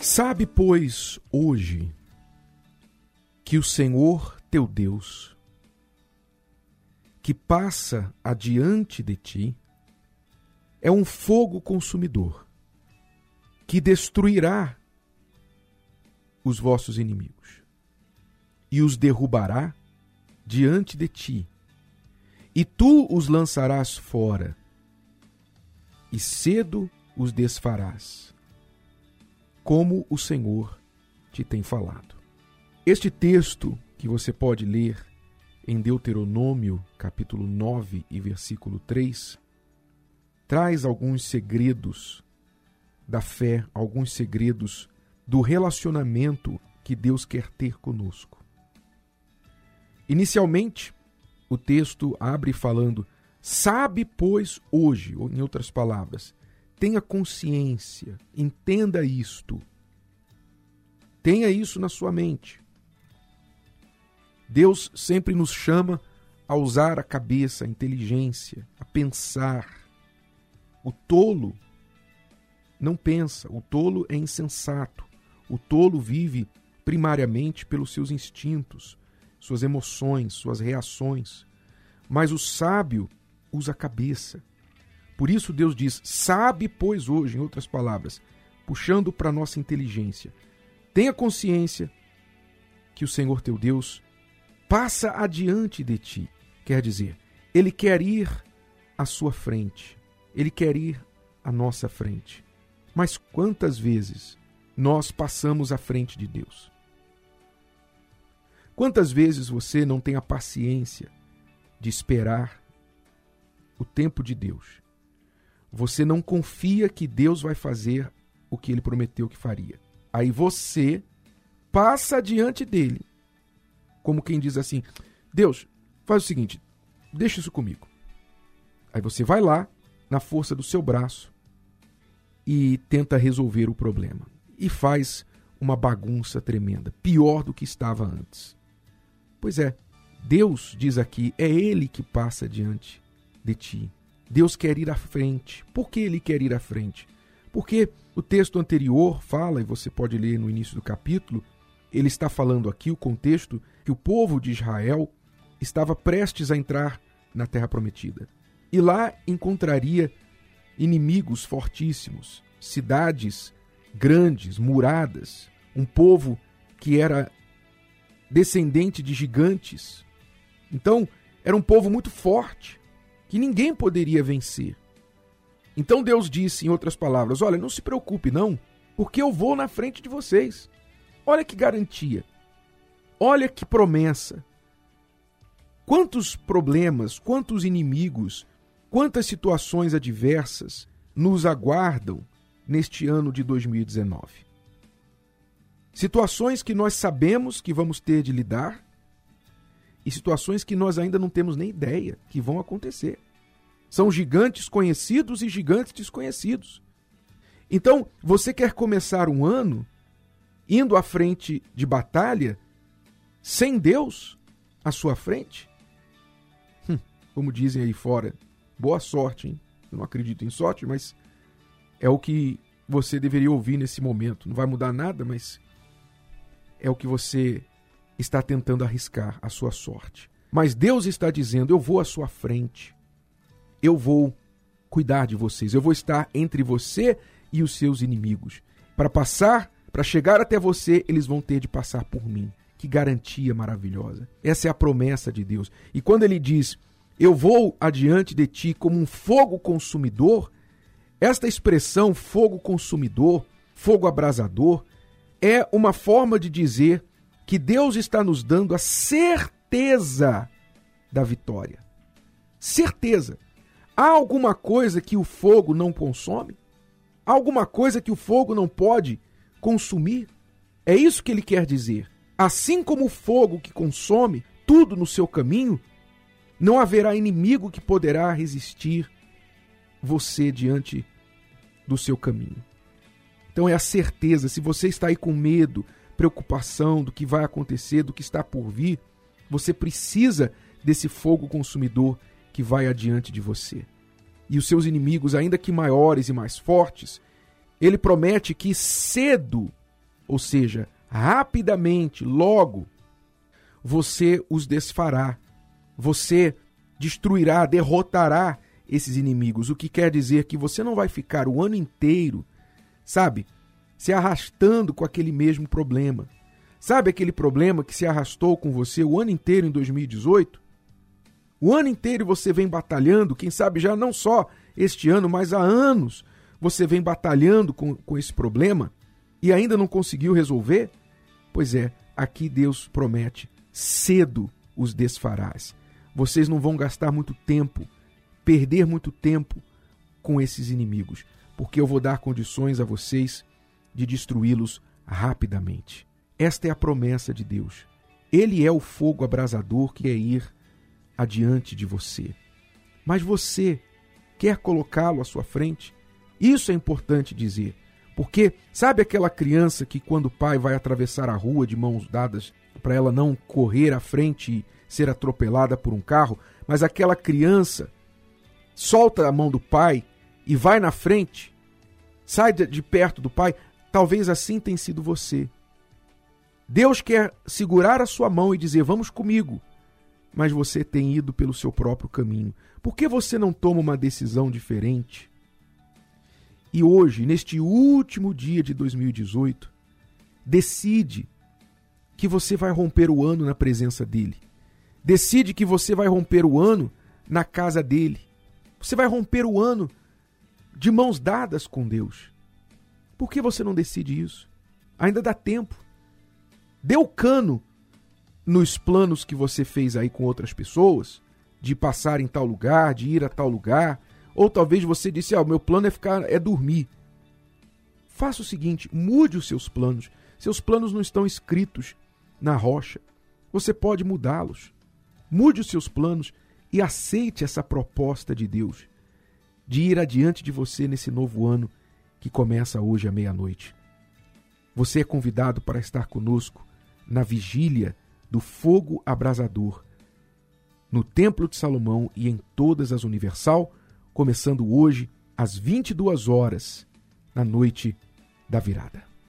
Sabe, pois, hoje que o Senhor teu Deus, que passa adiante de ti, é um fogo consumidor que destruirá os vossos inimigos e os derrubará diante de ti, e tu os lançarás fora, e cedo os desfarás, como o Senhor te tem falado. Este texto que você pode ler em Deuteronômio, capítulo 9 e versículo 3, traz alguns segredos da fé, alguns segredos do relacionamento que Deus quer ter conosco. Inicialmente, o texto abre falando: Sabe, pois, hoje, ou em outras palavras, tenha consciência, entenda isto. Tenha isso na sua mente. Deus sempre nos chama a usar a cabeça, a inteligência, a pensar. O tolo não pensa, o tolo é insensato. O tolo vive primariamente pelos seus instintos, suas emoções, suas reações. Mas o sábio usa a cabeça. Por isso Deus diz: sabe, pois, hoje, em outras palavras, puxando para a nossa inteligência, tenha consciência que o Senhor teu Deus passa adiante de ti. Quer dizer, ele quer ir à sua frente, ele quer ir à nossa frente. Mas quantas vezes nós passamos à frente de Deus? Quantas vezes você não tem a paciência de esperar o tempo de Deus? Você não confia que Deus vai fazer o que ele prometeu que faria. Aí você passa diante dele, como quem diz assim: Deus, faz o seguinte, deixa isso comigo. Aí você vai lá, na força do seu braço, e tenta resolver o problema. E faz uma bagunça tremenda, pior do que estava antes. Pois é, Deus diz aqui, é Ele que passa diante de ti. Deus quer ir à frente. Por que ele quer ir à frente? Porque o texto anterior fala, e você pode ler no início do capítulo, ele está falando aqui o contexto que o povo de Israel estava prestes a entrar na terra prometida. E lá encontraria inimigos fortíssimos, cidades grandes, muradas, um povo que era descendente de gigantes. Então, era um povo muito forte que ninguém poderia vencer. Então Deus disse, em outras palavras: Olha, não se preocupe, não, porque eu vou na frente de vocês. Olha que garantia. Olha que promessa. Quantos problemas, quantos inimigos, quantas situações adversas nos aguardam neste ano de 2019. Situações que nós sabemos que vamos ter de lidar, e situações que nós ainda não temos nem ideia que vão acontecer. São gigantes conhecidos e gigantes desconhecidos. Então, você quer começar um ano indo à frente de batalha sem Deus à sua frente? Hum, como dizem aí fora, boa sorte, hein? Eu não acredito em sorte, mas é o que você deveria ouvir nesse momento. Não vai mudar nada, mas é o que você está tentando arriscar a sua sorte. Mas Deus está dizendo: Eu vou à sua frente, eu vou cuidar de vocês, eu vou estar entre você e os seus inimigos. Para passar, para chegar até você, eles vão ter de passar por mim. Que garantia maravilhosa. Essa é a promessa de Deus. E quando ele diz: Eu vou adiante de ti como um fogo consumidor, esta expressão fogo consumidor, fogo abrasador, é uma forma de dizer que Deus está nos dando a certeza da vitória. Certeza. Há alguma coisa que o fogo não consome? Há alguma coisa que o fogo não pode consumir? É isso que ele quer dizer. Assim como o fogo que consome tudo no seu caminho, não haverá inimigo que poderá resistir você diante do seu caminho. Então é a certeza, se você está aí com medo, preocupação do que vai acontecer, do que está por vir, você precisa desse fogo consumidor que vai adiante de você. E os seus inimigos, ainda que maiores e mais fortes, ele promete que cedo ou seja, rapidamente, logo, você os desfará. Você destruirá, derrotará esses inimigos. O que quer dizer que você não vai ficar o ano inteiro, sabe, se arrastando com aquele mesmo problema. Sabe aquele problema que se arrastou com você o ano inteiro em 2018? O ano inteiro você vem batalhando, quem sabe já não só este ano, mas há anos você vem batalhando com, com esse problema e ainda não conseguiu resolver? Pois é, aqui Deus promete: cedo os desfarás. Vocês não vão gastar muito tempo, perder muito tempo com esses inimigos, porque eu vou dar condições a vocês de destruí-los rapidamente. Esta é a promessa de Deus. Ele é o fogo abrasador que é ir adiante de você. Mas você quer colocá-lo à sua frente? Isso é importante dizer. Porque sabe aquela criança que quando o pai vai atravessar a rua de mãos dadas para ela não correr à frente e ser atropelada por um carro, mas aquela criança solta a mão do pai e vai na frente, sai de perto do pai, talvez assim tenha sido você. Deus quer segurar a sua mão e dizer: Vamos comigo. Mas você tem ido pelo seu próprio caminho. Por que você não toma uma decisão diferente? E hoje, neste último dia de 2018, decide que você vai romper o ano na presença dele. Decide que você vai romper o ano na casa dele. Você vai romper o ano de mãos dadas com Deus. Por que você não decide isso? Ainda dá tempo. Deu cano nos planos que você fez aí com outras pessoas, de passar em tal lugar, de ir a tal lugar, ou talvez você disse: "Ah, o meu plano é ficar é dormir". Faça o seguinte, mude os seus planos. Seus planos não estão escritos na rocha. Você pode mudá-los. Mude os seus planos e aceite essa proposta de Deus de ir adiante de você nesse novo ano que começa hoje à meia-noite. Você é convidado para estar conosco na vigília do fogo abrasador, no Templo de Salomão e em todas as Universal, começando hoje às 22 horas, na noite da virada.